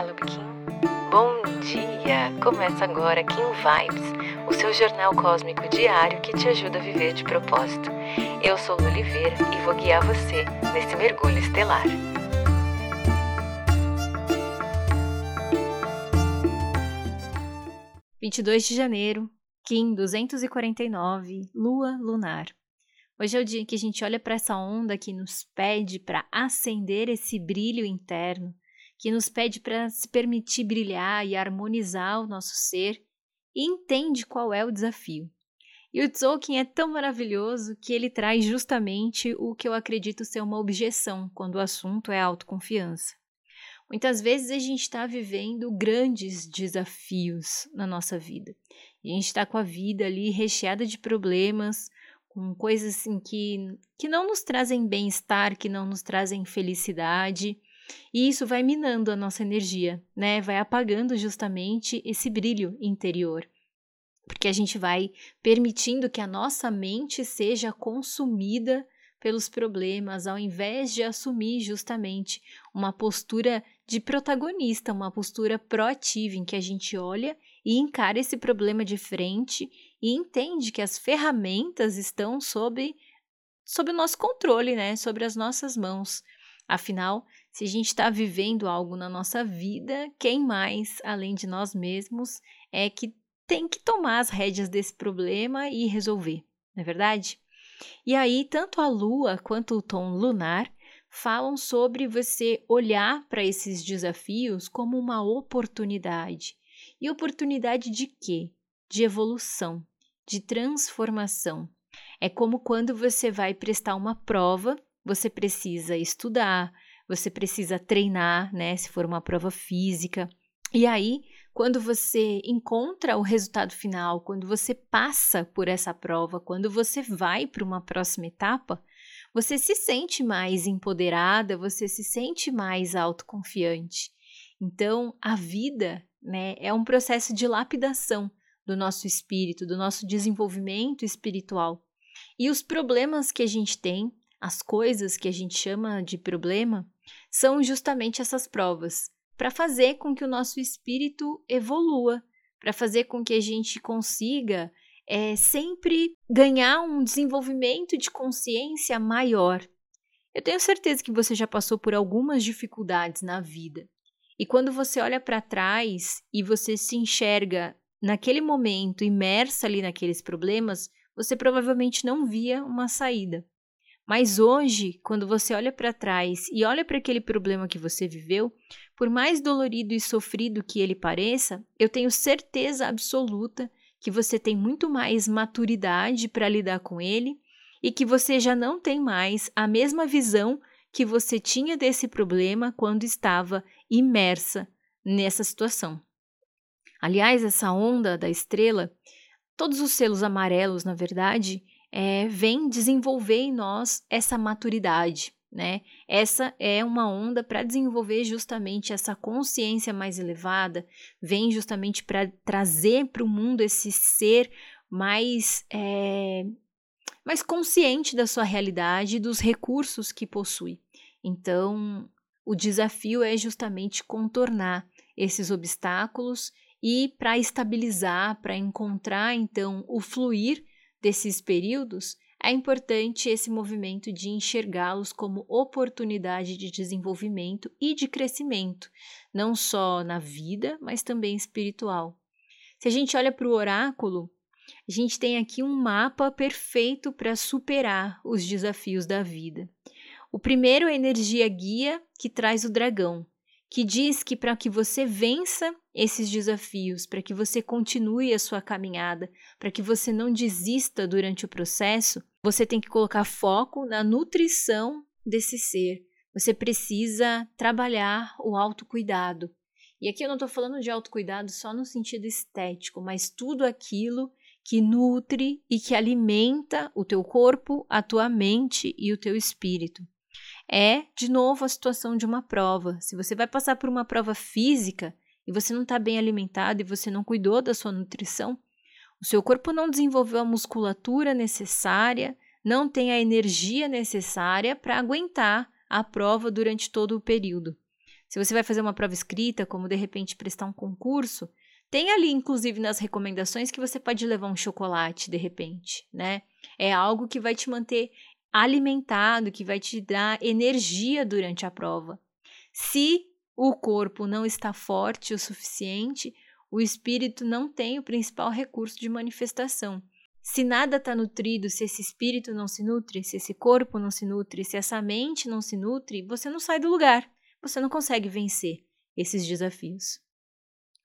Olá, Kim. Bom dia! Começa agora Kim Vibes, o seu jornal cósmico diário que te ajuda a viver de propósito. Eu sou Lu Oliveira e vou guiar você nesse mergulho estelar. Vinte e dois de janeiro, Kim 249, Lua Lunar. Hoje é o dia que a gente olha para essa onda que nos pede para acender esse brilho interno que nos pede para se permitir brilhar e harmonizar o nosso ser e entende qual é o desafio. E o Tzolk'in é tão maravilhoso que ele traz justamente o que eu acredito ser uma objeção quando o assunto é autoconfiança. Muitas vezes a gente está vivendo grandes desafios na nossa vida. A gente está com a vida ali recheada de problemas, com coisas assim que, que não nos trazem bem-estar, que não nos trazem felicidade. E isso vai minando a nossa energia, né? Vai apagando justamente esse brilho interior. Porque a gente vai permitindo que a nossa mente seja consumida pelos problemas, ao invés de assumir justamente uma postura de protagonista, uma postura proativa em que a gente olha e encara esse problema de frente e entende que as ferramentas estão sob sob o nosso controle, né? Sobre as nossas mãos. Afinal, se a gente está vivendo algo na nossa vida, quem mais, além de nós mesmos, é que tem que tomar as rédeas desse problema e resolver, não é verdade? E aí, tanto a lua quanto o tom lunar falam sobre você olhar para esses desafios como uma oportunidade. E oportunidade de quê? De evolução, de transformação. É como quando você vai prestar uma prova você precisa estudar, você precisa treinar, né? Se for uma prova física. E aí, quando você encontra o resultado final, quando você passa por essa prova, quando você vai para uma próxima etapa, você se sente mais empoderada, você se sente mais autoconfiante. Então, a vida, né, é um processo de lapidação do nosso espírito, do nosso desenvolvimento espiritual. E os problemas que a gente tem, as coisas que a gente chama de problema são justamente essas provas para fazer com que o nosso espírito evolua, para fazer com que a gente consiga é, sempre ganhar um desenvolvimento de consciência maior. Eu tenho certeza que você já passou por algumas dificuldades na vida. E quando você olha para trás e você se enxerga naquele momento imersa ali naqueles problemas, você provavelmente não via uma saída. Mas hoje, quando você olha para trás e olha para aquele problema que você viveu, por mais dolorido e sofrido que ele pareça, eu tenho certeza absoluta que você tem muito mais maturidade para lidar com ele e que você já não tem mais a mesma visão que você tinha desse problema quando estava imersa nessa situação. Aliás, essa onda da estrela, todos os selos amarelos, na verdade, é, vem desenvolver em nós essa maturidade, né? Essa é uma onda para desenvolver justamente essa consciência mais elevada, vem justamente para trazer para o mundo esse ser mais, é, mais consciente da sua realidade e dos recursos que possui. Então, o desafio é justamente contornar esses obstáculos e para estabilizar, para encontrar então o fluir desses períodos, é importante esse movimento de enxergá-los como oportunidade de desenvolvimento e de crescimento, não só na vida, mas também espiritual. Se a gente olha para o oráculo, a gente tem aqui um mapa perfeito para superar os desafios da vida. O primeiro é a energia guia que traz o dragão, que diz que para que você vença esses desafios, para que você continue a sua caminhada, para que você não desista durante o processo, você tem que colocar foco na nutrição desse ser. Você precisa trabalhar o autocuidado. E aqui eu não estou falando de autocuidado só no sentido estético, mas tudo aquilo que nutre e que alimenta o teu corpo, a tua mente e o teu espírito é, de novo, a situação de uma prova. Se você vai passar por uma prova física e você não está bem alimentado e você não cuidou da sua nutrição, o seu corpo não desenvolveu a musculatura necessária, não tem a energia necessária para aguentar a prova durante todo o período. Se você vai fazer uma prova escrita, como de repente prestar um concurso, tem ali, inclusive, nas recomendações que você pode levar um chocolate de repente, né? É algo que vai te manter alimentado, que vai te dar energia durante a prova. Se o corpo não está forte o suficiente, o espírito não tem o principal recurso de manifestação. Se nada está nutrido, se esse espírito não se nutre, se esse corpo não se nutre, se essa mente não se nutre, você não sai do lugar, você não consegue vencer esses desafios.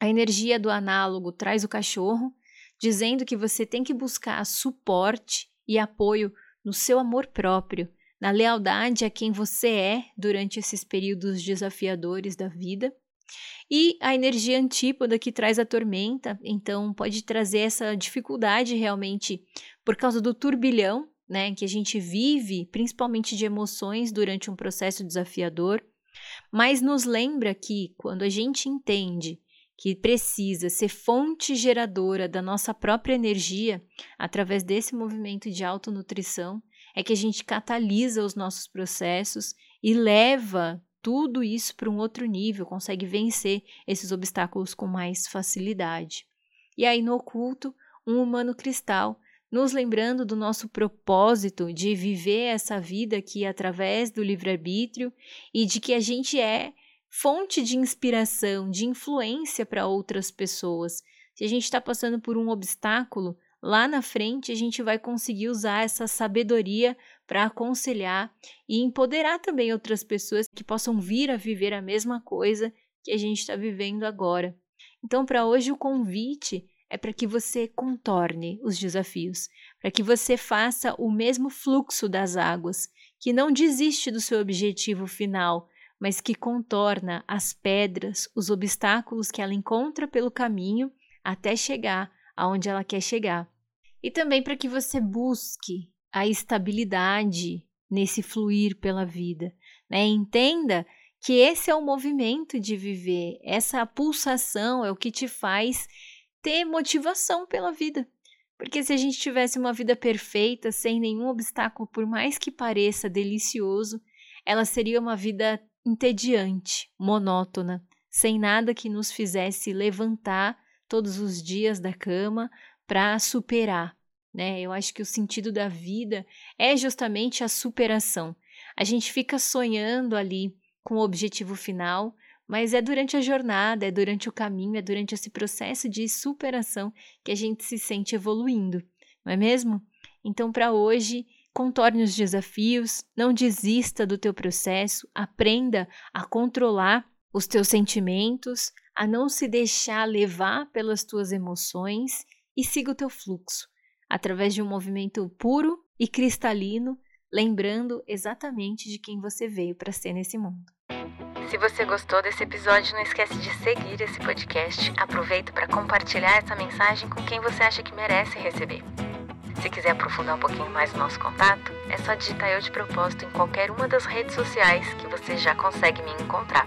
A energia do análogo traz o cachorro, dizendo que você tem que buscar suporte e apoio no seu amor próprio, na lealdade a quem você é durante esses períodos desafiadores da vida. E a energia antípoda que traz a tormenta, então pode trazer essa dificuldade realmente por causa do turbilhão, né, que a gente vive, principalmente de emoções durante um processo desafiador, mas nos lembra que quando a gente entende que precisa ser fonte geradora da nossa própria energia através desse movimento de autonutrição, é que a gente catalisa os nossos processos e leva tudo isso para um outro nível, consegue vencer esses obstáculos com mais facilidade. E aí no oculto, um humano cristal, nos lembrando do nosso propósito de viver essa vida aqui através do livre-arbítrio e de que a gente é fonte de inspiração, de influência para outras pessoas. Se a gente está passando por um obstáculo, lá na frente a gente vai conseguir usar essa sabedoria para aconselhar e empoderar também outras pessoas que possam vir a viver a mesma coisa que a gente está vivendo agora. Então, para hoje, o convite é para que você contorne os desafios, para que você faça o mesmo fluxo das águas, que não desiste do seu objetivo final, mas que contorna as pedras, os obstáculos que ela encontra pelo caminho até chegar aonde ela quer chegar. E também para que você busque a estabilidade nesse fluir pela vida, né? Entenda que esse é o movimento de viver, essa pulsação é o que te faz ter motivação pela vida. Porque se a gente tivesse uma vida perfeita, sem nenhum obstáculo, por mais que pareça delicioso, ela seria uma vida entediante, monótona, sem nada que nos fizesse levantar todos os dias da cama para superar, né? Eu acho que o sentido da vida é justamente a superação. A gente fica sonhando ali com o objetivo final, mas é durante a jornada, é durante o caminho, é durante esse processo de superação que a gente se sente evoluindo, não é mesmo? Então, para hoje, contorne os desafios, não desista do teu processo, aprenda a controlar os teus sentimentos, a não se deixar levar pelas tuas emoções e siga o teu fluxo através de um movimento puro e cristalino, lembrando exatamente de quem você veio para ser nesse mundo. Se você gostou desse episódio, não esquece de seguir esse podcast. Aproveita para compartilhar essa mensagem com quem você acha que merece receber. Se quiser aprofundar um pouquinho mais o nosso contato, é só digitar eu de propósito em qualquer uma das redes sociais que você já consegue me encontrar.